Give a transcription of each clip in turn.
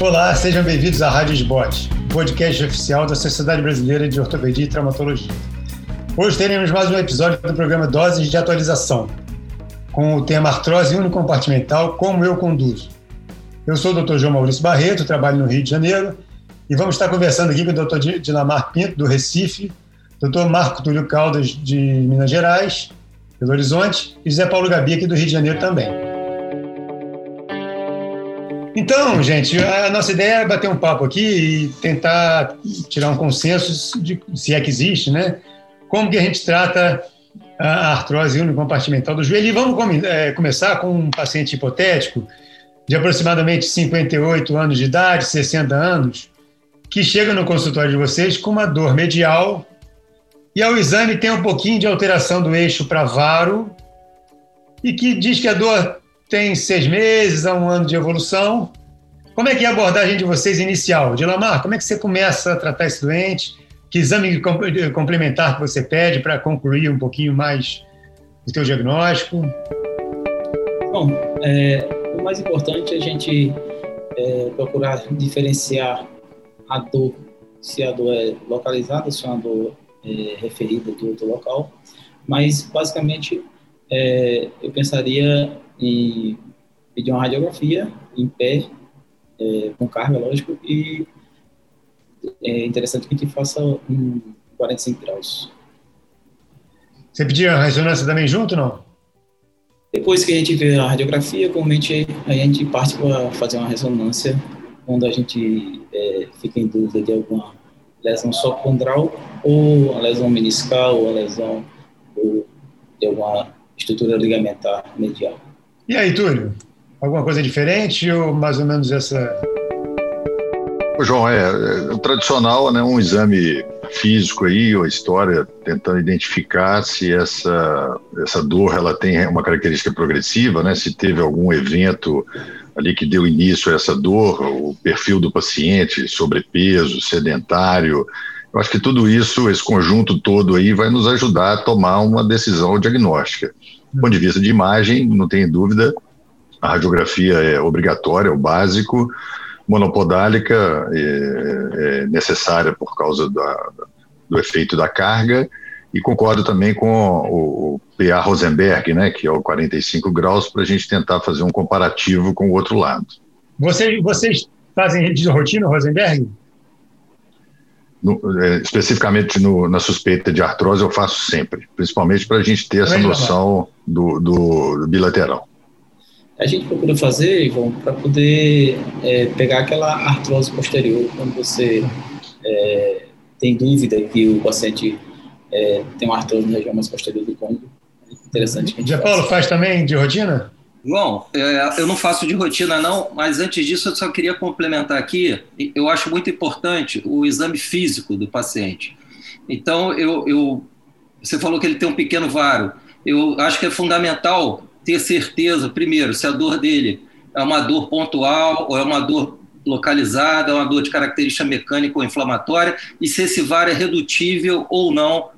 Olá, sejam bem-vindos à Rádio Esbote, podcast oficial da Sociedade Brasileira de Ortopedia e Traumatologia. Hoje teremos mais um episódio do programa Doses de Atualização, com o tema artrose unicompartimental, como eu conduzo. Eu sou o Dr. João Maurício Barreto, trabalho no Rio de Janeiro, e vamos estar conversando aqui com o Dr. Dinamar Pinto, do Recife, Dr. Marco Túlio Caldas, de Minas Gerais, Belo Horizonte, e José Paulo Gabi, aqui do Rio de Janeiro também. Então, gente, a nossa ideia é bater um papo aqui e tentar tirar um consenso de se é que existe, né? Como que a gente trata a artrose unicompartimental do joelho. E vamos é, começar com um paciente hipotético de aproximadamente 58 anos de idade, 60 anos, que chega no consultório de vocês com uma dor medial e ao exame tem um pouquinho de alteração do eixo para varo e que diz que a dor tem seis meses a um ano de evolução. Como é que é a abordagem de vocês inicial? Dilamar, como é que você começa a tratar esse doente? Que exame complementar que você pede para concluir um pouquinho mais o seu diagnóstico? Bom, é, o mais importante é a gente é, procurar diferenciar a dor, se a dor é localizada, se é uma dor é, referida de outro local, mas basicamente é, eu pensaria em pedir uma radiografia em pé, é, com carga, lógico, e é interessante que a gente faça um 45 graus. Você pediu a ressonância também junto, não? Depois que a gente vê a radiografia, comumente a gente parte para fazer uma ressonância, quando a gente é, fica em dúvida de alguma lesão só condral, ou a lesão meniscal, ou a lesão de alguma estrutura ligamentar medial. E aí, Túlio? Alguma coisa diferente ou mais ou menos essa? João, é, é, o tradicional, né, um exame físico aí, ou história, tentando identificar se essa, essa dor ela tem uma característica progressiva, né, se teve algum evento ali que deu início a essa dor, o perfil do paciente, sobrepeso, sedentário. Eu acho que tudo isso, esse conjunto todo aí, vai nos ajudar a tomar uma decisão diagnóstica. Do ponto de vista de imagem, não tem dúvida, a radiografia é obrigatória, é o básico, monopodálica é, é necessária por causa da, do efeito da carga, e concordo também com o, PA Rosenberg, né, que é o 45 graus, para a gente tentar fazer um comparativo com o outro lado. Vocês, vocês fazem de rotina, Rosenberg? No, é, especificamente no, na suspeita de artrose, eu faço sempre, principalmente para a gente ter essa noção do, do, bilateral. A gente procura fazer, Ivan, para poder é, pegar aquela artrose posterior, quando você é, tem dúvida que o paciente é, tem uma artrose na região mais posterior do côndilo. É interessante. Já Paulo faz também de rotina? Bom, é, eu não faço de rotina não, mas antes disso eu só queria complementar aqui, eu acho muito importante o exame físico do paciente. Então, eu, eu, você falou que ele tem um pequeno varo, eu acho que é fundamental ter certeza, primeiro, se a dor dele é uma dor pontual ou é uma dor localizada, é uma dor de característica mecânica ou inflamatória, e se esse VAR é redutível ou não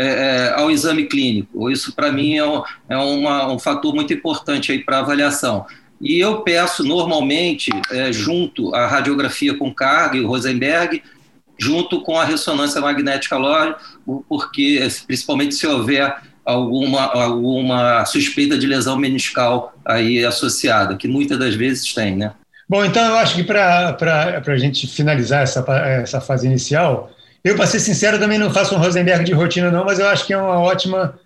é, é, ao exame clínico. Isso, para mim, é, um, é uma, um fator muito importante para avaliação. E eu peço, normalmente, é, junto à radiografia com carga e o Rosenberg, junto com a ressonância magnética lógica, porque, principalmente se houver alguma, alguma suspeita de lesão meniscal aí associada, que muitas das vezes tem, né? Bom, então eu acho que para a gente finalizar essa, essa fase inicial, eu, para ser sincero, também não faço um Rosenberg de rotina, não, mas eu acho que é uma ótima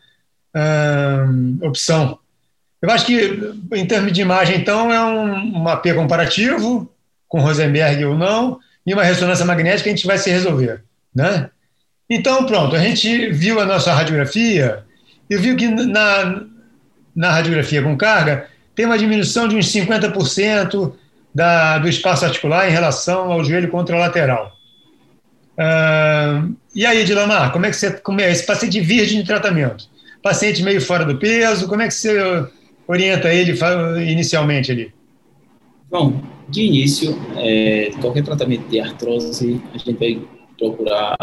opção. Eu acho que, em termos de imagem, então, é um, um mapê comparativo, com Rosenberg ou não, e uma ressonância magnética a gente vai se resolver. Né? Então, pronto, a gente viu a nossa radiografia e viu que na, na radiografia com carga tem uma diminuição de uns 50% da, do espaço articular em relação ao joelho contralateral. Uh, e aí, Dilamar, como é que você. Como é, esse paciente virgem de tratamento? Paciente meio fora do peso, como é que você orienta ele inicialmente ali? Bom, de início, é, qualquer tratamento de artrose, a gente vai procurar,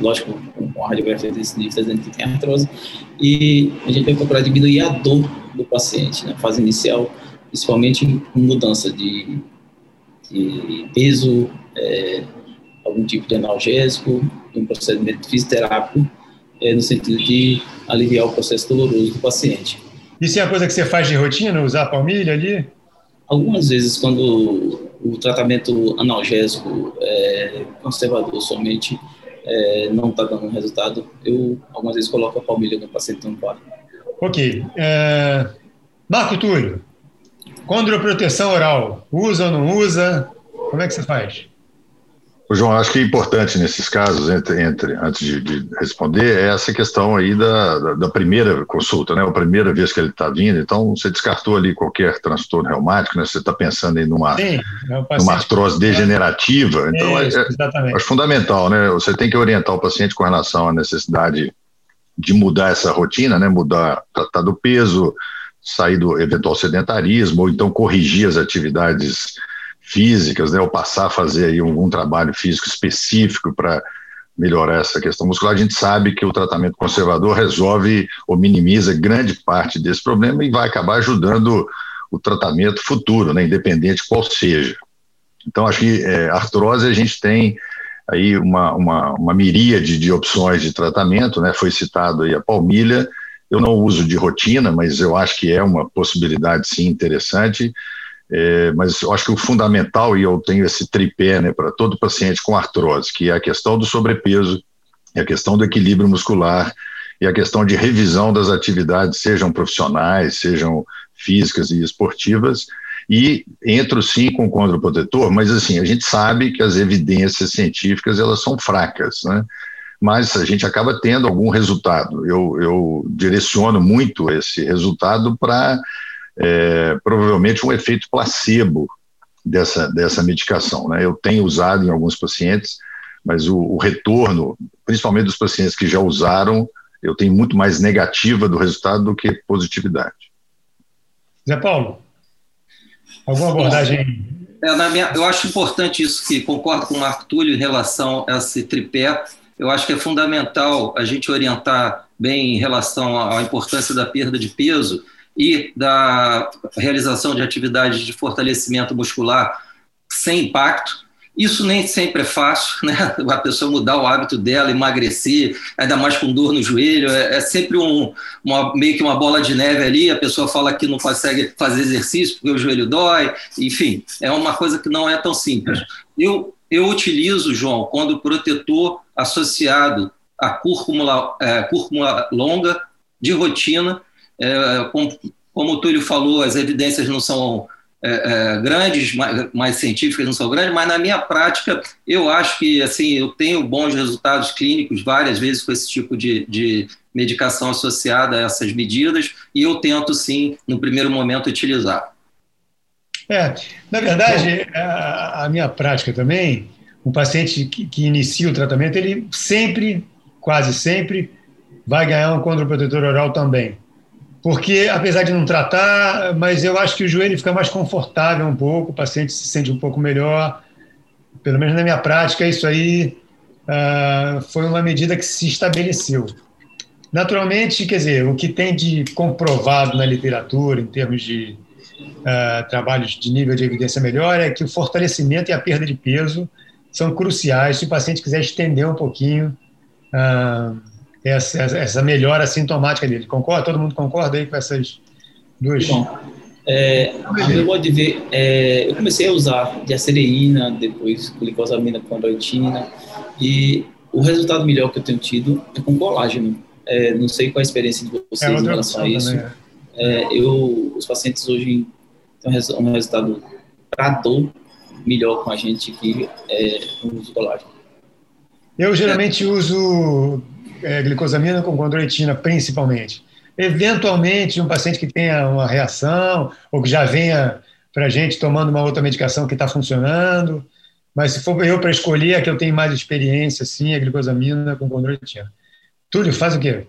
lógico, com a radiografia desse nível, dizendo que tem artrose, e a gente vai procurar diminuir a dor do paciente, na fase inicial, principalmente em mudança de de peso, é, algum tipo de analgésico, um procedimento fisioterápico, é, no sentido de aliviar o processo doloroso do paciente. Isso é uma coisa que você faz de rotina, usar palmilha ali? Algumas vezes, quando o tratamento analgésico é, conservador somente é, não está dando resultado, eu algumas vezes coloco a palmilha no paciente no. Ok. É... Marco Túlio, condroproteção oral, usa ou não usa? Como é que você faz? João, acho que é importante nesses casos, entre, entre antes de, de, responder, é essa questão aí da, da, da primeira consulta, né? A primeira vez que ele está vindo, então você descartou ali qualquer transtorno reumático, né? Você está pensando em numa, Sim, é numa artrose degenerativa, então é, é, é, fundamental, né? Você tem que orientar o paciente com relação à necessidade de mudar essa rotina, né? Mudar, tratar do peso, sair do eventual sedentarismo, ou então corrigir as atividades físicas, né, ou passar a fazer aí algum trabalho físico específico para melhorar essa questão muscular, a gente sabe que o tratamento conservador resolve ou minimiza grande parte desse problema e vai acabar ajudando o tratamento futuro, né, independente qual seja. Então, acho que é, artrose a gente tem aí uma, uma, uma miríade de opções de tratamento, né, foi citado aí a palmilha, eu não uso de rotina, mas eu acho que é uma possibilidade sim interessante. É, mas eu acho que o fundamental, e eu tenho esse tripé né, para todo paciente com artrose, que é a questão do sobrepeso, é a questão do equilíbrio muscular e a questão de revisão das atividades, sejam profissionais, sejam físicas e esportivas, e entro sim com o condroprotetor, mas assim, a gente sabe que as evidências científicas elas são fracas, né? mas a gente acaba tendo algum resultado. Eu, eu direciono muito esse resultado para é, provavelmente um efeito placebo dessa, dessa medicação. Né? Eu tenho usado em alguns pacientes, mas o, o, retorno, principalmente dos pacientes que já usaram, eu tenho muito mais negativa do resultado do que positividade. Zé Paulo, alguma abordagem? É, minha, eu acho importante isso, que concordo com o Marco Túlio em relação a esse tripé. Eu acho que é fundamental a gente orientar bem em relação à importância da perda de peso, e da realização de atividades de fortalecimento muscular sem impacto. Isso nem sempre é fácil, né? A pessoa mudar o hábito dela, emagrecer, ainda mais com dor no joelho, é, é sempre um, uma, meio que uma bola de neve ali. A pessoa fala que não consegue fazer exercício porque o joelho dói, enfim, é uma coisa que não é tão simples. Eu, eu utilizo, João, quando protetor associado a cúrcuma, é, cúrcuma longa de rotina, é, como, como o Túlio falou, as evidências não são é, é, grandes, mais, mais, científicas não são grandes, mas na minha prática eu acho que assim eu tenho bons resultados clínicos várias vezes com esse tipo de, de medicação associada a essas medidas e eu tento sim no primeiro momento utilizar. É, na verdade a, a minha prática também, um paciente que, que inicia o tratamento ele sempre, quase sempre, vai ganhar um condroprotetor oral também porque apesar de não tratar, mas eu acho que o joelho fica mais confortável um pouco, o paciente se sente um pouco melhor. Pelo menos na minha prática, isso aí uh, foi uma medida que se estabeleceu. Naturalmente, quer dizer, o que tem de comprovado na literatura, em termos de uh, trabalhos de nível de evidência melhor, é que o fortalecimento e a perda de peso são cruciais se o paciente quiser estender um pouquinho. Uh, essa, essa melhora sintomática dele. Concorda? Todo mundo concorda aí com essas duas? Bom, é, eu vou dizer, é, eu comecei a usar diacereína, depois glicosamina com androitina, e o resultado melhor que eu tenho tido é com colágeno. É, não sei qual a experiência de vocês é em relação a isso. É, eu, os pacientes hoje têm um resultado para dor melhor com a gente que é, o uso colágeno. Eu geralmente uso é, glicosamina com condroitina, principalmente. Eventualmente, um paciente que tenha uma reação ou que já venha para a gente tomando uma outra medicação que está funcionando, mas se for eu para escolher, a que eu tenho mais experiência, sim, é glicosamina com condroitina. Túlio, faz o quê?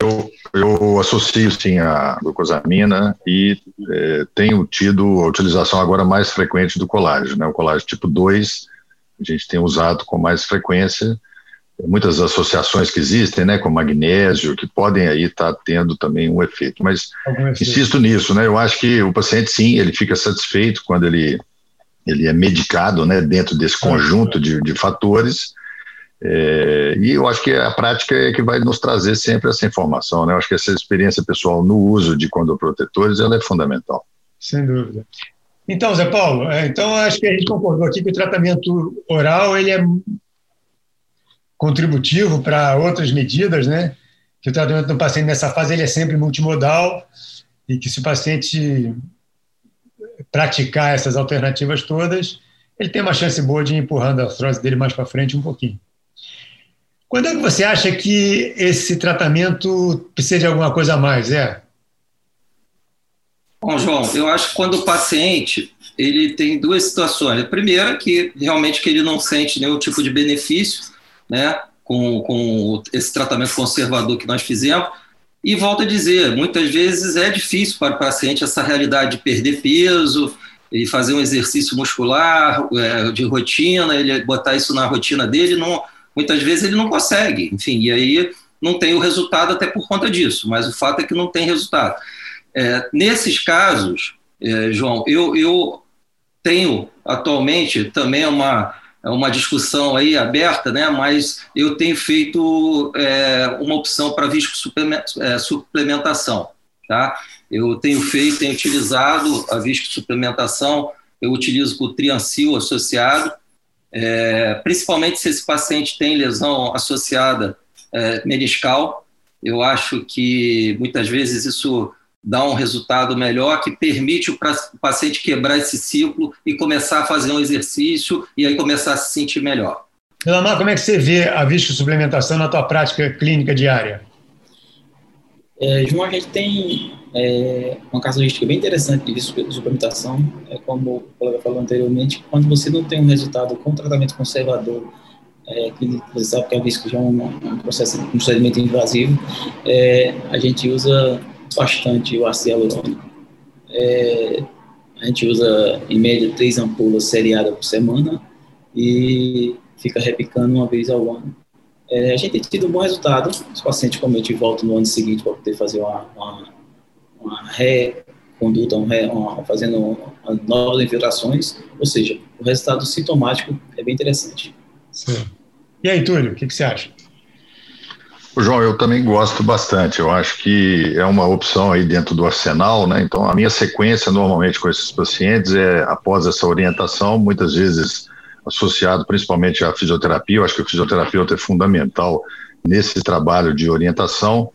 Eu, eu associo sim a glucosamina e é, tenho tido a utilização agora mais frequente do colágeno, né? o colágeno tipo 2, a gente tem usado com mais frequência, muitas associações que existem, né, com magnésio, que podem aí estar tá tendo também um efeito. Mas insisto nisso, né? Eu acho que o paciente sim, ele fica satisfeito quando ele ele é medicado, né, dentro desse conjunto de, de fatores. É, e eu acho que a prática é que vai nos trazer sempre essa informação, né? Eu acho que essa experiência pessoal no uso de condoprotetores ela é fundamental. Sem dúvida. Então, Zé Paulo, é, então acho que a gente concordou aqui que o tratamento oral ele é contributivo para outras medidas, né? Que o tratamento do paciente nessa fase ele é sempre multimodal e que se o paciente praticar essas alternativas todas, ele tem uma chance boa de ir empurrando a artrose dele mais para frente um pouquinho. Quando é que você acha que esse tratamento precisa de alguma coisa a mais, é? Bom, João, eu acho que quando o paciente ele tem duas situações. A primeira que realmente que ele não sente nenhum tipo de benefício né, com, com esse tratamento conservador que nós fizemos. E volto a dizer, muitas vezes é difícil para o paciente essa realidade de perder peso e fazer um exercício muscular é, de rotina, ele botar isso na rotina dele, não, muitas vezes ele não consegue, enfim, e aí não tem o resultado até por conta disso, mas o fato é que não tem resultado. É, nesses casos, é, João, eu, eu tenho atualmente também uma, uma discussão aí aberta, né? mas eu tenho feito é, uma opção para visco é. Tá? Eu tenho feito, tenho utilizado a visco suplementação, eu utilizo com o triancil associado, é, principalmente se esse paciente tem lesão associada é, meniscal. Eu acho que muitas vezes isso dá um resultado melhor que permite o paciente quebrar esse ciclo e começar a fazer um exercício e aí começar a se sentir melhor. Elamar, como é que você vê a suplementação na tua prática clínica diária? É, João, a gente tem é, uma casuística bem interessante de suplementação, é como o colega falou anteriormente, quando você não tem um resultado com tratamento conservador, é, que você sabe que é visto que é um, um, processo, um procedimento invasivo, é, a gente usa bastante o ácido hialurônico. É, a gente usa, em média, três ampolas seriadas por semana e fica repicando uma vez ao ano. É, a gente tem tido um bom resultado. Os pacientes comumente voltam no ano seguinte para poder fazer uma, uma, uma reconduta, um uma, fazendo novas infiltrações. Ou seja, o resultado sintomático é bem interessante. Sim. E aí, Túlio, o que, que você acha? João, eu também gosto bastante. Eu acho que é uma opção aí dentro do arsenal, né? Então, a minha sequência normalmente com esses pacientes é após essa orientação, muitas vezes associado principalmente à fisioterapia. Eu acho que o fisioterapeuta é fundamental nesse trabalho de orientação.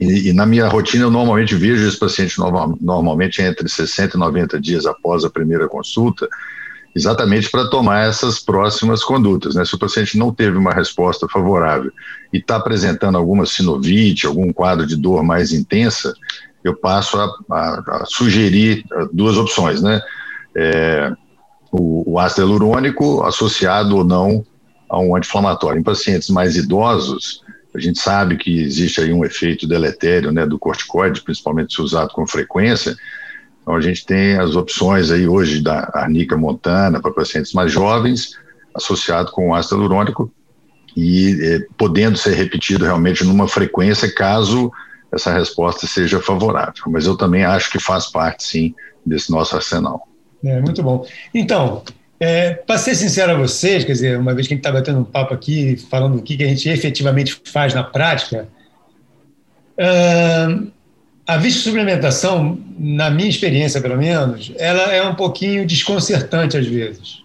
E, e na minha rotina, eu normalmente vejo esse paciente normal, normalmente entre 60 e 90 dias após a primeira consulta exatamente para tomar essas próximas condutas. Né? Se o paciente não teve uma resposta favorável e está apresentando alguma sinovite, algum quadro de dor mais intensa, eu passo a, a, a sugerir uh, duas opções, né? É, o, o ácido hialurônico associado ou não a um anti-inflamatório. Em pacientes mais idosos, a gente sabe que existe aí um efeito deletério né, do corticoide, principalmente se usado com frequência, então, a gente tem as opções aí hoje da arnica montana para pacientes mais jovens, associado com o ácido hialurônico, e eh, podendo ser repetido realmente numa frequência caso essa resposta seja favorável. Mas eu também acho que faz parte, sim, desse nosso arsenal. É, muito bom. Então, é, para ser sincero a vocês, quer dizer, uma vez que a gente está batendo um papo aqui, falando o que a gente efetivamente faz na prática, uh, a suplementação, na minha experiência pelo menos, ela é um pouquinho desconcertante às vezes.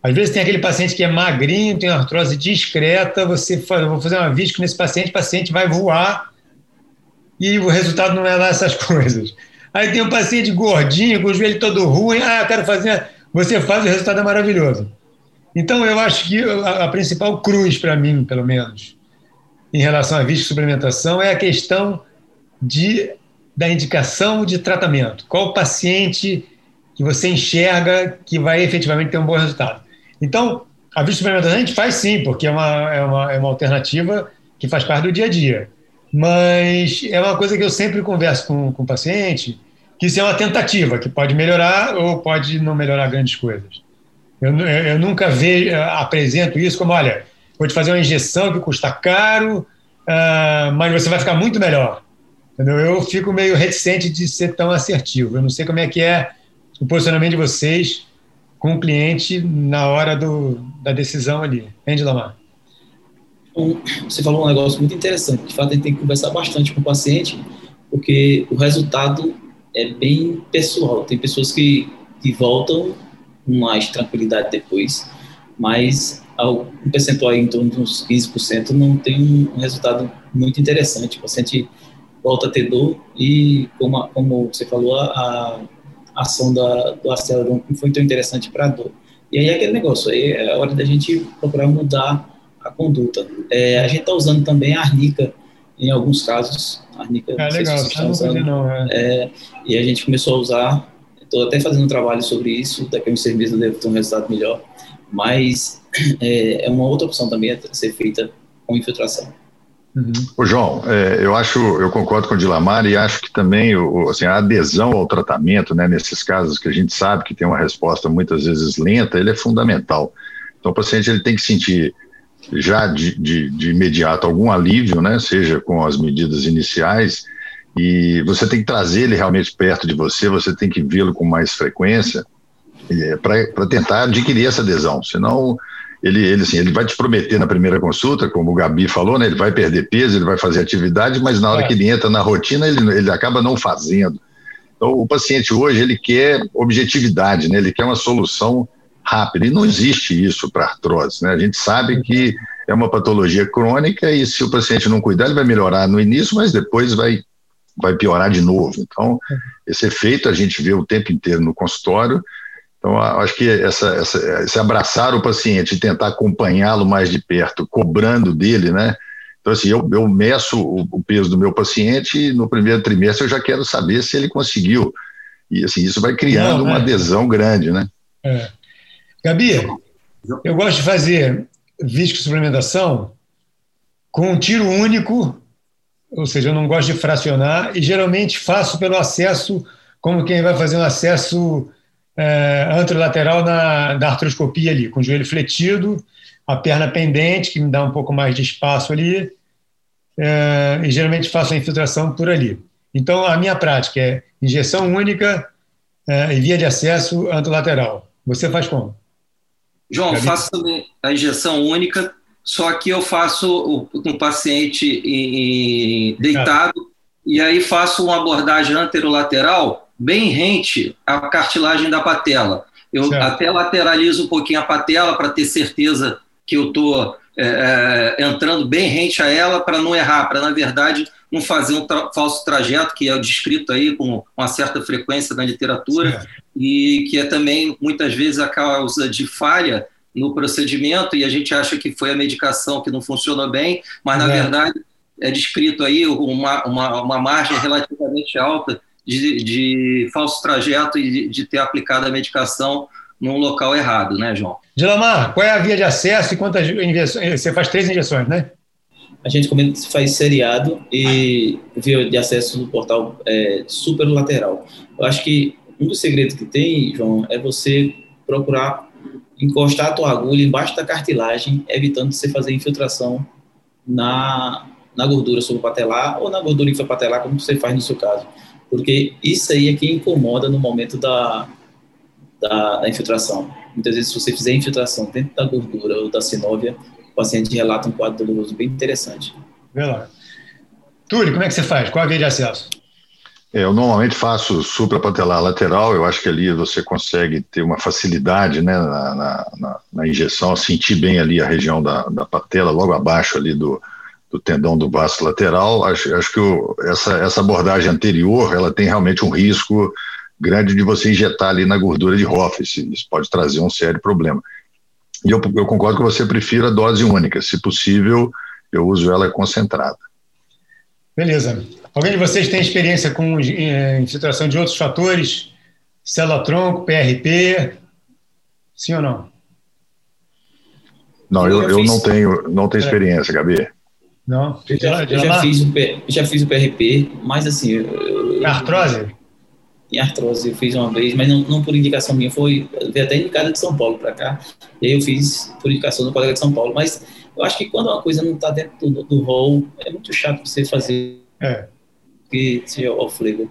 Às vezes tem aquele paciente que é magrinho, tem artrose discreta, você fala, vou fazer uma visco nesse paciente, o paciente vai voar e o resultado não é lá essas coisas. Aí tem um paciente gordinho, com o joelho todo ruim, ah, eu quero fazer, você faz, o resultado é maravilhoso. Então eu acho que a, a principal cruz para mim, pelo menos, em relação à visco suplementação é a questão de da indicação de tratamento? Qual o paciente que você enxerga que vai efetivamente ter um bom resultado? Então, a suplementação a gente faz sim, porque é uma, é, uma, é uma alternativa que faz parte do dia a dia. Mas é uma coisa que eu sempre converso com, com o paciente, que isso é uma tentativa, que pode melhorar ou pode não melhorar grandes coisas. Eu, eu nunca vejo, apresento isso como, olha, vou te fazer uma injeção que custa caro, uh, mas você vai ficar muito melhor. Entendeu? Eu fico meio reticente de ser tão assertivo. Eu não sei como é que é o posicionamento de vocês com o cliente na hora do, da decisão ali. Entende, Lamar? Você falou um negócio muito interessante. De fato, a gente tem que conversar bastante com o paciente, porque o resultado é bem pessoal. Tem pessoas que, que voltam com mais tranquilidade depois, mas um percentual em torno de uns 15% não tem um resultado muito interessante. O paciente volta a ter dor e, como, como você falou, a, a ação da, do não foi tão interessante para a dor. E aí é aquele negócio, aí é a hora da gente procurar mudar a conduta. É, a gente está usando também a arnica em alguns casos. A arnica, é legal, se tá usando, não, é. é. e a gente começou a usar, estou até fazendo um trabalho sobre isso, daqui a uns seis meses eu devo ter um resultado melhor, mas é, é uma outra opção também a ser feita com infiltração. Uhum. O João, é, eu acho, eu concordo com o Dilamar e acho que também o, assim, a adesão ao tratamento, né, nesses casos que a gente sabe que tem uma resposta muitas vezes lenta, ele é fundamental. Então o paciente ele tem que sentir já de, de, de imediato algum alívio, né, seja com as medidas iniciais, e você tem que trazer ele realmente perto de você, você tem que vê-lo com mais frequência é, para tentar adquirir essa adesão, senão ele, ele, assim, ele vai te prometer na primeira consulta, como o Gabi falou, né, ele vai perder peso, ele vai fazer atividade, mas na hora é. que ele entra na rotina, ele, ele acaba não fazendo. Então, o paciente hoje, ele quer objetividade, né, ele quer uma solução rápida, e não existe isso para artrose. Né? A gente sabe que é uma patologia crônica e se o paciente não cuidar, ele vai melhorar no início, mas depois vai, vai piorar de novo. Então, esse efeito a gente vê o tempo inteiro no consultório, então, acho que essa, essa, esse abraçar o paciente e tentar acompanhá-lo mais de perto, cobrando dele, né? Então, assim, eu, eu meço o, o, peso do meu paciente e no primeiro trimestre eu já quero saber se ele conseguiu. E, assim, isso vai criando Não, uma adesão grande, né? É. Gabi, eu gosto de fazer visco suplementação com um tiro único, ou seja, eu não gosto de fracionar, e geralmente faço pelo acesso, como quem vai fazer um acesso é, anterolateral na, da artroscopia ali, com o joelho fletido, a perna pendente, que me dá um pouco mais de espaço ali, é, e geralmente faço a infiltração por ali. Então, a minha prática é injeção única é, e via de acesso anterolateral. Você faz como? João, faço também a injeção única, só que eu faço com o paciente em, deitado, e aí faço uma abordagem anterolateral bem rente à cartilagem da patela. Eu certo. até lateralizo um pouquinho a patela para ter certeza que eu estou é, é, entrando bem rente a ela para não errar, para, na verdade, não fazer um tra falso trajeto, que é descrito aí com uma certa frequência na literatura, certo. e que é também, muitas vezes, a causa de falha no procedimento, e a gente acha que foi a medicação que não funcionou bem, mas, na é. verdade, é descrito aí uma, uma, uma margem relativamente alta de, de falso trajeto e de, de ter aplicado a medicação num local errado, né, João? Dilamar, qual é a via de acesso e quantas injeções? Você faz três injeções, né? A gente faz seriado e via de acesso no portal é, superlateral. Eu acho que um dos segredos que tem, João, é você procurar encostar a tua agulha embaixo da cartilagem, evitando você fazer infiltração na, na gordura subpatelar ou na gordura infrapatelar, como você faz no seu caso porque isso aí é que incomoda no momento da, da, da, infiltração. Muitas vezes, se você fizer infiltração dentro da gordura ou da sinóvia, o paciente relata um quadro doloroso bem interessante. Vê lá. Túlio, como é que você faz? Qual a via de acesso? É, eu normalmente faço suprapatelar lateral, eu acho que ali você consegue ter uma facilidade né, na, na, na injeção, sentir bem ali a região da, da patela, logo abaixo ali do, do tendão do vasto lateral. Acho, acho que o, essa, essa abordagem anterior ela tem realmente um risco grande de você injetar ali na gordura de Hoff. Isso pode trazer um sério problema. E eu, eu concordo que você prefira a dose única. Se possível, eu uso ela concentrada. Beleza. Alguém de vocês tem experiência com eh, infiltração de outros fatores? Célula-tronco, PRP? Sim ou não? Não, eu, eu não tenho, não tenho experiência, Gabi. Não? Eu já, eu já, fiz, o, já fiz o PRP, mas assim. Eu, artrose? Em artrose, eu fiz uma vez, mas não, não por indicação minha, foi veio até indicada de São Paulo para cá. E aí eu fiz por indicação do colega de São Paulo. Mas Eu acho que quando uma coisa não está dentro do, do rol, é muito chato você fazer é. que seja off-label.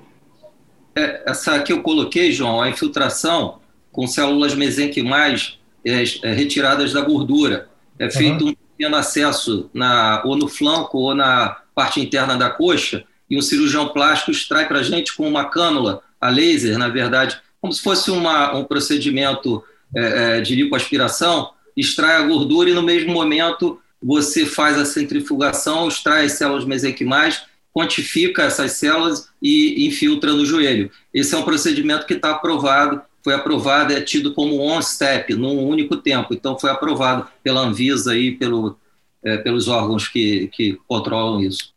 É, essa que eu coloquei, João, a infiltração com células mesenquimais é, é, retiradas da gordura. É feito uhum. um pequeno acesso na, ou no flanco ou na parte interna da coxa e um cirurgião plástico extrai para a gente com uma cânula a laser, na verdade, como se fosse uma, um procedimento é, é, de lipoaspiração, extrai a gordura e no mesmo momento você faz a centrifugação, extrai as células mesenquimais, quantifica essas células e infiltra no joelho. Esse é um procedimento que está aprovado, foi aprovado, é tido como on-step, num único tempo. Então, foi aprovado pela Anvisa e pelo, é, pelos órgãos que, que controlam isso.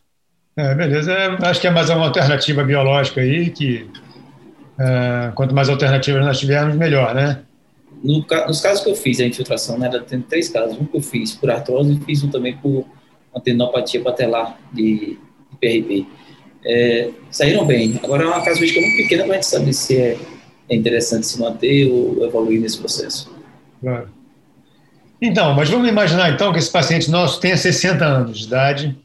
É, beleza. É, acho que é mais uma alternativa biológica aí, que é, quanto mais alternativas nós tivermos, melhor, né? No, nos casos que eu fiz a infiltração, né, tem três casos. Um que eu fiz por artrose e fiz um também por antenopatia patelar de, de PRP. É, saíram bem. Agora é uma casuística muito pequena para a gente saber se é, é interessante se manter ou evoluir nesse processo. Claro. Então, mas vamos imaginar então que esse paciente nosso tenha 60 anos de idade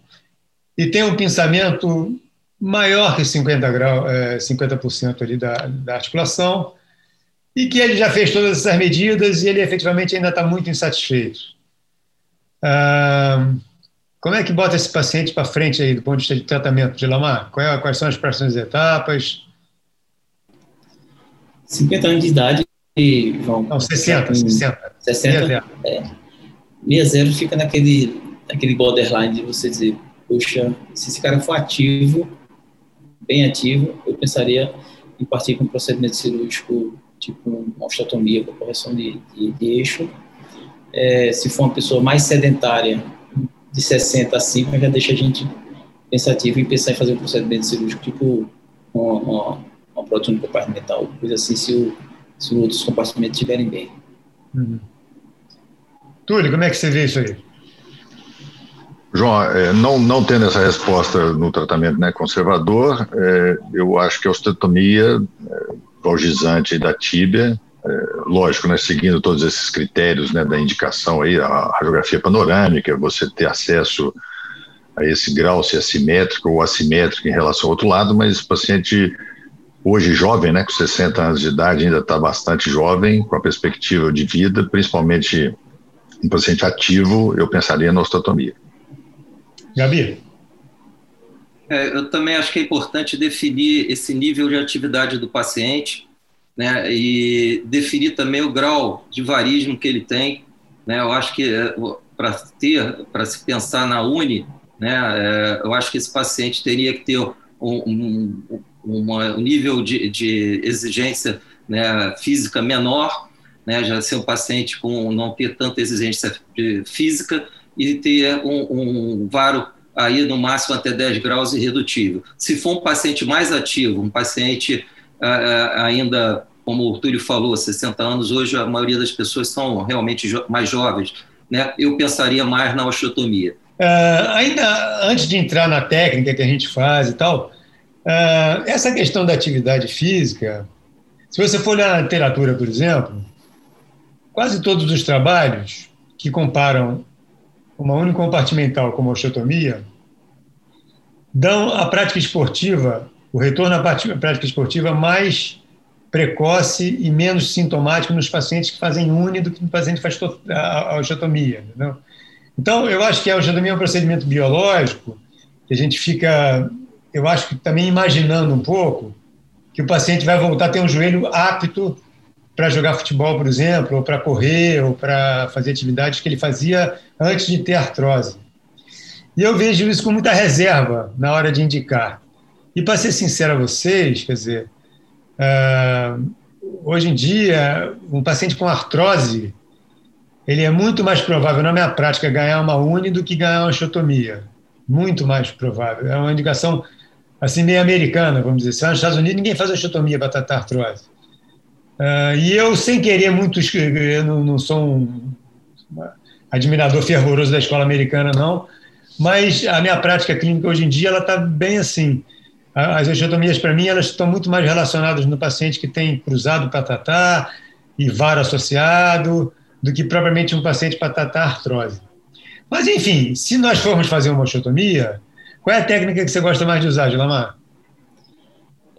e tem um pensamento maior que 50 graus, é, 50% ali da, da articulação e que ele já fez todas essas medidas e ele efetivamente ainda está muito insatisfeito. Ah, como é que bota esse paciente para frente aí do ponto de vista de tratamento de Lamar? É, quais são as próximas etapas? 50 anos de idade, João. Não, 60, 60. 60. É. 60 fica naquele, naquele borderline de você dizer, puxa, se esse cara for ativo, bem ativo, eu pensaria em partir com um procedimento cirúrgico tipo uma osteotomia com correção de, de, de eixo. É, se for uma pessoa mais sedentária, de 60 acima, já deixa a gente pensativo em pensar em fazer um procedimento cirúrgico, tipo uma, uma, uma prótese compartimental, coisa assim, se, o, se os outros compartimentos estiverem bem. Uhum. Túlio, como é que você vê isso aí? João, é, não, não tendo essa resposta no tratamento né, conservador, é, eu acho que a osteotomia é, valgizante da tíbia, é, lógico, né, seguindo todos esses critérios né, da indicação aí, a radiografia panorâmica, você ter acesso a esse grau, se é simétrico ou assimétrico em relação ao outro lado, mas o paciente hoje jovem, né, com 60 anos de idade, ainda está bastante jovem, com a perspectiva de vida, principalmente um paciente ativo, eu pensaria na osteotomia. Gabi? É, eu também acho que é importante definir esse nível de atividade do paciente, né, e definir também o grau de varismo que ele tem. Né, eu acho que é, para ter, para se pensar na UNI, né, é, eu acho que esse paciente teria que ter um, um, uma, um nível de, de exigência né, física menor, né, já ser um paciente com não ter tanta exigência física e ter um, um varo aí no máximo até 10 graus irredutível. Se for um paciente mais ativo, um paciente uh, ainda, como o Túlio falou, 60 anos, hoje a maioria das pessoas são realmente jo mais jovens, né? eu pensaria mais na osteotomia. Uh, ainda antes de entrar na técnica que a gente faz e tal, uh, essa questão da atividade física, se você for olhar na literatura, por exemplo, quase todos os trabalhos que comparam uma unicompartimental como a osteotomia, dão à prática esportiva, o retorno à prática esportiva mais precoce e menos sintomático nos pacientes que fazem uni do que no paciente que faz a osteotomia. Entendeu? Então, eu acho que a osteotomia é um procedimento biológico que a gente fica, eu acho que também imaginando um pouco que o paciente vai voltar a ter um joelho apto para jogar futebol, por exemplo, ou para correr, ou para fazer atividades que ele fazia antes de ter artrose. E eu vejo isso com muita reserva na hora de indicar. E para ser sincero a vocês, quer dizer, uh, hoje em dia, um paciente com artrose, ele é muito mais provável, na minha prática, ganhar uma uni do que ganhar uma osteotomia. Muito mais provável. É uma indicação assim meio americana, vamos dizer. Lá nos Estados Unidos, ninguém faz osteotomia para tratar artrose. Uh, e eu, sem querer muito, eu não, não sou um admirador fervoroso da escola americana, não, mas a minha prática clínica hoje em dia ela está bem assim. As osteotomias, para mim, elas estão muito mais relacionadas no paciente que tem cruzado para tratar e VAR associado, do que propriamente um paciente para tratar artrose. Mas, enfim, se nós formos fazer uma osteotomia, qual é a técnica que você gosta mais de usar, Gilamar?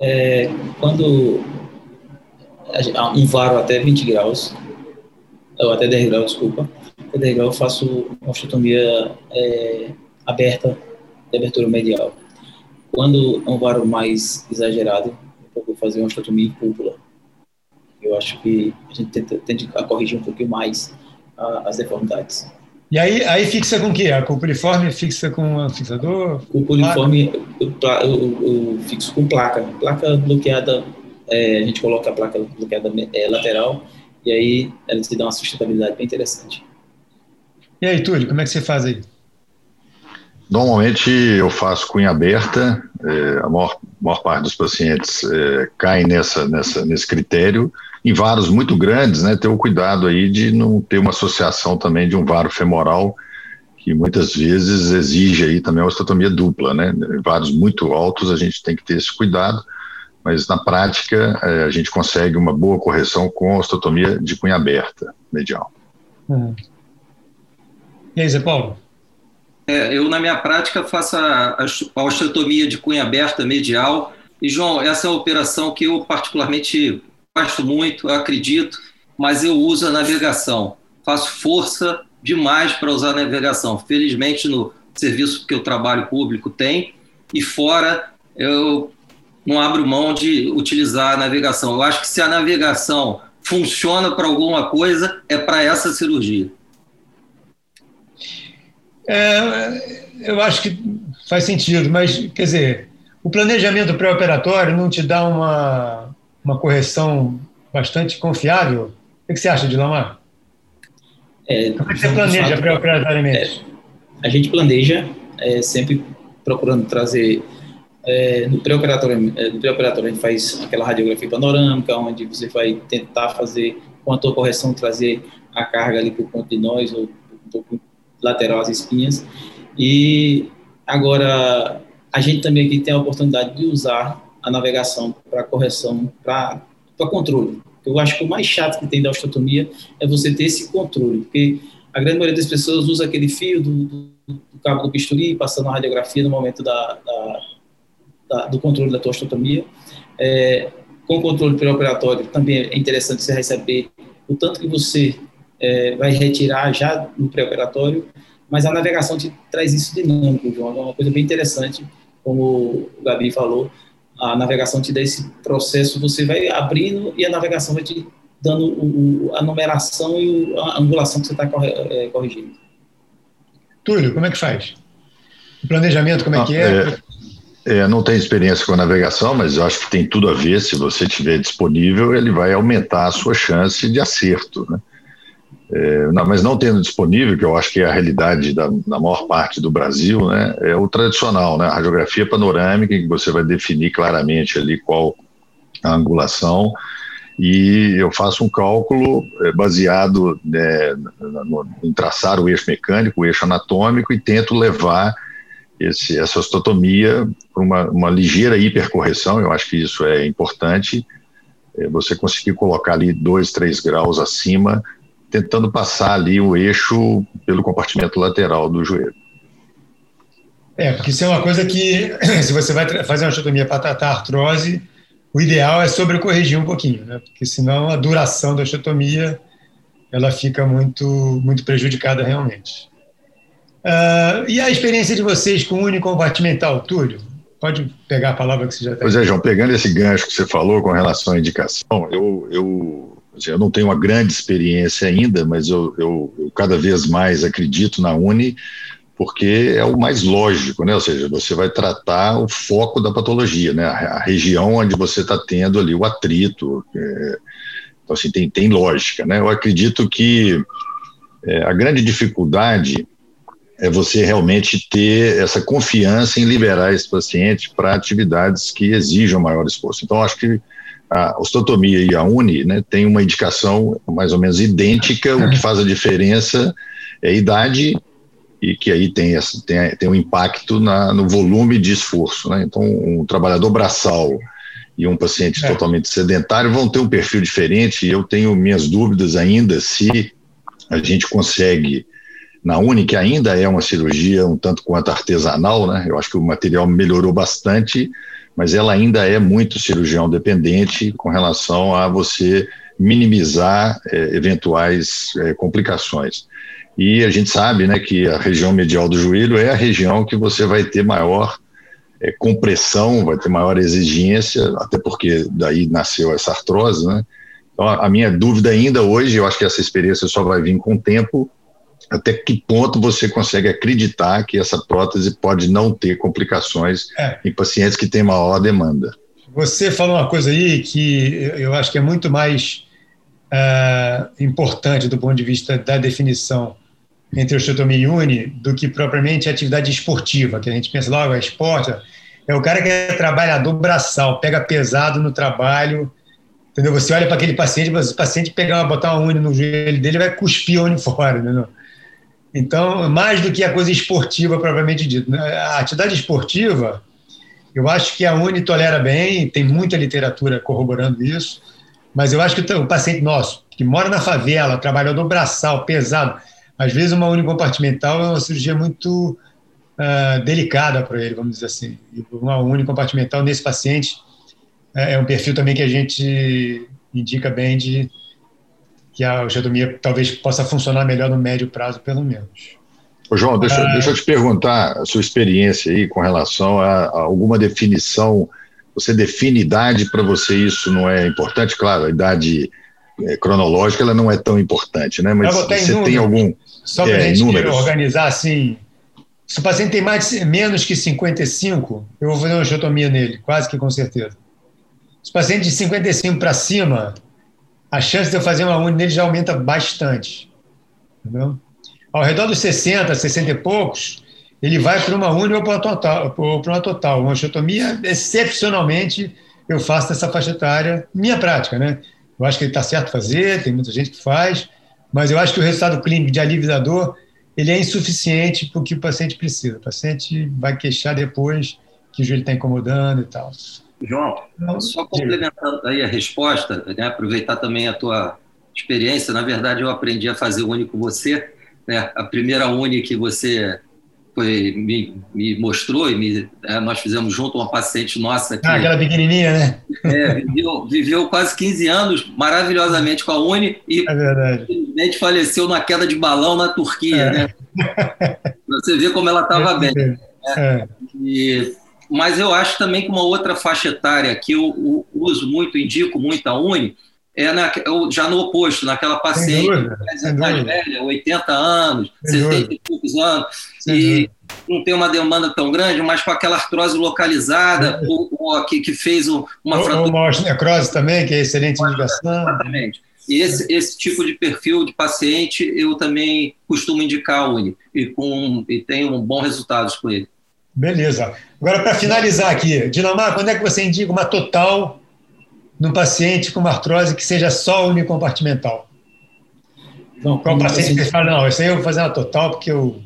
É, quando um varo até 20 graus, ou até 10 graus, desculpa, até 10 graus eu faço uma osteotomia é, aberta, de abertura medial. Quando é um varo mais exagerado, eu vou fazer uma osteotomia em cúpula. Eu acho que a gente tenta, a corrigir um pouquinho mais a, as deformidades. E aí, aí fixa com o quê? A cupuliforme fixa com um fixador? Cupuliforme eu, eu, eu, fixo com placa. Placa bloqueada, é, a gente coloca a placa bloqueada é, lateral e aí ela te dá uma sustentabilidade bem interessante. E aí, Túlio, como é que você faz aí? Normalmente eu faço cunha aberta, é, a maior, maior, parte dos pacientes é, cai nessa, nessa, nesse critério. Em varos muito grandes, né, ter o cuidado aí de não ter uma associação também de um varo femoral, que muitas vezes exige aí também uma osteotomia dupla, né? Em varos muito altos a gente tem que ter esse cuidado, mas na prática é, a gente consegue uma boa correção com a osteotomia de cunha aberta medial. Uhum. E aí, Zé Paulo? É, eu, na minha prática, faço a, a osteotomia de cunha aberta medial. E, João, essa é uma operação que eu particularmente gosto muito, acredito, mas eu uso a navegação. Faço força demais para usar a navegação. Felizmente, no serviço que eu trabalho público tem, e fora eu não abro mão de utilizar a navegação. Eu acho que se a navegação funciona para alguma coisa, é para essa cirurgia. É, eu acho que faz sentido, mas, quer dizer, o planejamento pré-operatório não te dá uma, uma correção bastante confiável? O que você acha, Dilamar? É, Como é que você planeja pré-operatoriamente? É, a gente planeja é, sempre procurando trazer é, no pré-operatório, é, no pré-operatório a gente faz aquela radiografia panorâmica, onde você vai tentar fazer com a tua correção trazer a carga ali para o ponto de nós ou um pouco lateral às espinhas. E agora, a gente também aqui tem a oportunidade de usar a navegação para correção, para controle. Eu acho que o mais chato que tem da osteotomia é você ter esse controle, porque a grande maioria das pessoas usa aquele fio do, do, do cabo do bisturi, passando a radiografia no momento da, da, da, do controle da tua osteotomia. É, com o controle pré-operatório também é interessante você receber o tanto que você é, vai retirar já no pré-operatório, mas a navegação te traz isso dinâmico, João, é uma coisa bem interessante, como o Gabi falou, a navegação te dá esse processo, você vai abrindo e a navegação vai te dando o, a numeração e a angulação que você está é, corrigindo. Túlio, como é que faz? O planejamento, como é que é? é? é? não tenho experiência com a navegação, mas eu acho que tem tudo a ver. Se você tiver disponível, ele vai aumentar a sua chance de acerto. Né? É, não, mas não tendo disponível, que eu acho que é a realidade da, da maior parte do Brasil, né, é o tradicional, né, a radiografia panorâmica, que você vai definir claramente ali qual a angulação, e eu faço um cálculo é, baseado né, no, em traçar o eixo mecânico, o eixo anatômico, e tento levar esse, essa osteotomia para uma, uma ligeira hipercorreção, eu acho que isso é importante, é, você conseguir colocar ali dois, três graus acima tentando passar ali o eixo pelo compartimento lateral do joelho. É, porque isso é uma coisa que, se você vai fazer uma osteotomia para tratar artrose, o ideal é sobrecorrigir um pouquinho, né? Porque senão a duração da osteotomia ela fica muito, muito prejudicada realmente. Uh, e a experiência de vocês com unicompartimental, Túlio? Pode pegar a palavra que você já tem. Pois é, João, pegando esse gancho que você falou com relação à indicação, eu, eu eu não tenho uma grande experiência ainda, mas eu, eu, eu, cada vez mais acredito na Uni, porque é o mais lógico, né? Ou seja, você vai tratar o foco da patologia, né? A, a região onde você está tendo ali o atrito. É, então, assim, tem, tem lógica, né? Eu acredito que é, a grande dificuldade é você realmente ter essa confiança em liberar esse paciente para atividades que exijam maior esforço. Então, acho que a osteotomia e a uni né, tem uma indicação mais ou menos idêntica, o que faz a diferença é a idade e que aí tem, tem, tem um impacto na, no volume de esforço. Né? Então, um trabalhador braçal e um paciente é. totalmente sedentário vão ter um perfil diferente e eu tenho minhas dúvidas ainda se a gente consegue na Uni, que ainda é uma cirurgia um tanto quanto artesanal, né? Eu acho que o material melhorou bastante, mas ela ainda é muito cirurgião dependente com relação a você minimizar é, eventuais é, complicações. E a gente sabe né, que a região medial do joelho é a região que você vai ter maior é, compressão, vai ter maior exigência, até porque daí nasceu essa artrose. Né? Então, a minha dúvida ainda hoje, eu acho que essa experiência só vai vir com o tempo, até que ponto você consegue acreditar que essa prótese pode não ter complicações é. em pacientes que têm maior demanda. Você falou uma coisa aí que eu acho que é muito mais uh, importante do ponto de vista da definição entre osteotomia e uni do que propriamente a atividade esportiva, que a gente pensa logo, é esporte, é o cara que é trabalhador braçal, pega pesado no trabalho, entendeu? Você olha para aquele paciente, o paciente pegar, botar uma uni no joelho dele, vai cuspir a uni fora, entendeu? Então, mais do que a coisa esportiva propriamente dita. Né? A atividade esportiva, eu acho que a uni tolera bem, tem muita literatura corroborando isso, mas eu acho que o paciente nosso, que mora na favela, trabalhador braçal, pesado, às vezes uma unicompartimental é uma cirurgia muito uh, delicada para ele, vamos dizer assim. E uma unicompartimental nesse paciente é, é um perfil também que a gente indica bem de que a osteotomia talvez possa funcionar melhor no médio prazo, pelo menos. Ô João, deixa, ah, deixa eu te perguntar a sua experiência aí com relação a, a alguma definição. Você define idade para você, isso não é importante? Claro, a idade é, cronológica ela não é tão importante, né? Mas você número, tem algum. Só para a é, gente organizar assim. Se o paciente tem mais de, menos que 55, eu vou fazer uma osteotomia nele, quase que com certeza. Se o paciente de 55 para cima, a chance de eu fazer uma uni nele já aumenta bastante. Entendeu? Ao redor dos 60, 60 e poucos, ele vai para uma uni ou para uma total. Uma osteotomia, excepcionalmente, eu faço nessa faixa etária, minha prática, né? Eu acho que ele está certo fazer, tem muita gente que faz, mas eu acho que o resultado clínico de alívio da dor ele é insuficiente para o que o paciente precisa. O paciente vai queixar depois que o joelho está incomodando e tal. João, só complementando aí a resposta, né, aproveitar também a tua experiência. Na verdade, eu aprendi a fazer uni com você. Né? A primeira uni que você foi, me, me mostrou e me, é, nós fizemos junto uma paciente nossa que, ah, aquela pequenininha, né? É, viveu, viveu, quase 15 anos maravilhosamente com a Uni e é infelizmente faleceu na queda de balão na Turquia, é. né? Você vê como ela estava bem. Né? É. E, mas eu acho também que uma outra faixa etária que eu, eu uso muito, indico muito a Uni, é na, já no oposto, naquela paciente mais, mais velha, 80 anos, Sem 70 dúvida. e poucos anos, Sem e dúvida. não tem uma demanda tão grande, mas com aquela artrose localizada, ou, ou que, que fez uma ou, fratura. Uma necrose também, que é excelente indicação. Exatamente. E esse, esse tipo de perfil de paciente eu também costumo indicar a Uni, e, com, e tenho bons resultados com ele. Beleza. Agora, para finalizar aqui, Dinamar, quando é que você indica uma total no paciente com uma artrose que seja só unicompartimental? Não, Qual paciente que fala, não, isso aí eu vou fazer uma total porque eu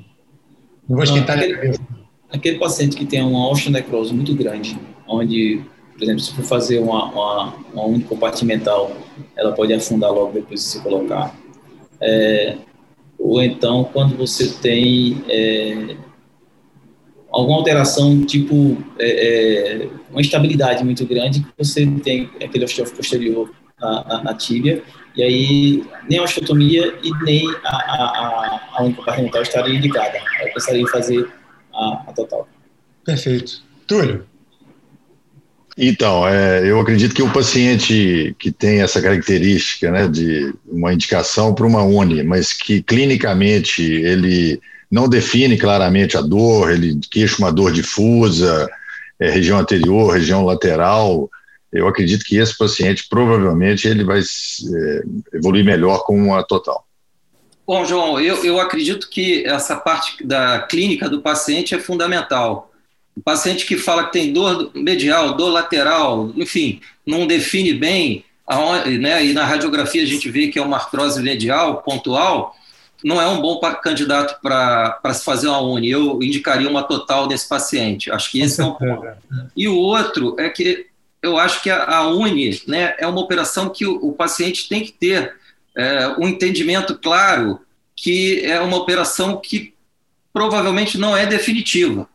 não vou esquentar aquele, cabeça. Aquele paciente que tem uma osteonecrose muito grande, onde, por exemplo, se for fazer uma, uma, uma unicompartimental, ela pode afundar logo depois de se colocar. É, ou então, quando você tem é, alguma alteração, tipo é, é, uma instabilidade muito grande, que você tem aquele osteófito posterior na, na, na, tíbia, e aí nem a osteotomia e nem a, a, a, a estaria indicada. Eu gostaria de fazer a, a total. Perfeito. Túlio? Então, é, eu acredito que o paciente que tem essa característica né, de uma indicação para uma UNI, mas que clinicamente ele não define claramente a dor, ele queixa uma dor difusa, é, região anterior, região lateral. Eu acredito que esse paciente provavelmente ele vai é, evoluir melhor com a total. Bom, João, eu, eu acredito que essa parte da clínica do paciente é fundamental. O paciente que fala que tem dor medial, dor lateral, enfim, não define bem, né, e na radiografia a gente vê que é uma artrose medial pontual, não é um bom candidato para se fazer uma uni. Eu indicaria uma total desse paciente. Acho que esse é um ponto. E o outro é que eu acho que a, a uni né, é uma operação que o, o paciente tem que ter é, um entendimento claro que é uma operação que provavelmente não é definitiva.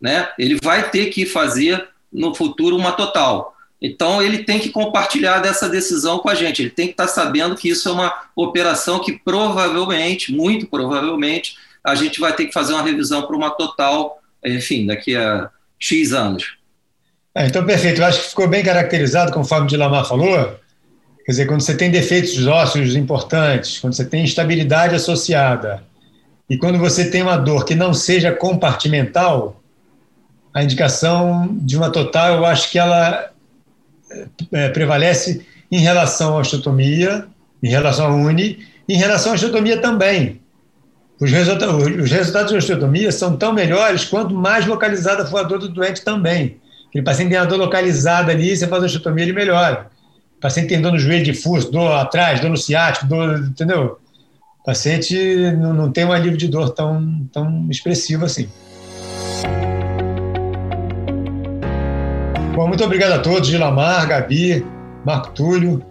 Né? Ele vai ter que fazer no futuro uma total. Então, ele tem que compartilhar dessa decisão com a gente. Ele tem que estar sabendo que isso é uma operação que provavelmente, muito provavelmente, a gente vai ter que fazer uma revisão para uma total, enfim, daqui a X anos. É, então, perfeito. Eu acho que ficou bem caracterizado, conforme o Dilamar falou. Quer dizer, quando você tem defeitos ósseos importantes, quando você tem instabilidade associada, e quando você tem uma dor que não seja compartimental, a indicação de uma total, eu acho que ela é, prevalece em relação à osteotomia, em relação à uni, em relação à osteotomia também. Os, resulta os resultados da osteotomia são tão melhores quanto mais localizada for a dor do doente também. Aquele paciente tem a dor localizada ali, você faz a osteotomia, ele melhora. O paciente tem dor no joelho difuso, dor atrás, dor no ciático, dor, entendeu? O paciente não, não tem um alívio de dor tão, tão expressivo assim. Bom, muito obrigado a todos, Gilamar, Gabi, Marco Túlio.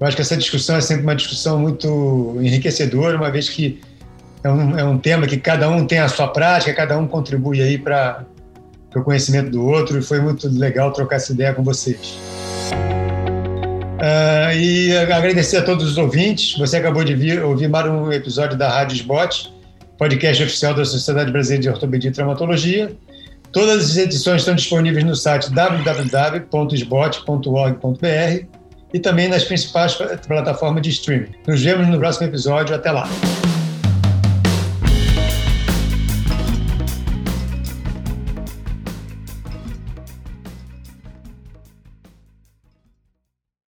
Eu acho que essa discussão é sempre uma discussão muito enriquecedora, uma vez que é um, é um tema que cada um tem a sua prática, cada um contribui aí para o conhecimento do outro, e foi muito legal trocar essa ideia com vocês. Uh, e agradecer a todos os ouvintes. Você acabou de vir, ouvir mais um episódio da Rádio Sbot, podcast oficial da Sociedade Brasileira de Ortopedia e Traumatologia. Todas as edições estão disponíveis no site www.sbot.org.br e também nas principais plataformas de streaming. Nos vemos no próximo episódio. Até lá!